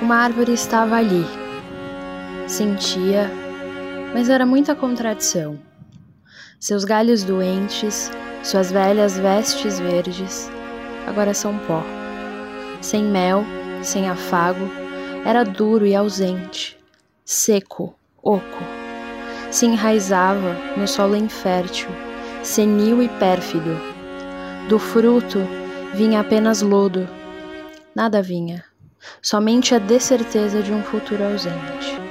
Uma árvore estava ali. Sentia, mas era muita contradição. Seus galhos doentes, suas velhas vestes verdes, agora são pó. Sem mel, sem afago, era duro e ausente, seco, oco. Se enraizava no solo infértil, senil e pérfido. Do fruto vinha apenas lodo. Nada vinha, somente a descerteza de um futuro ausente.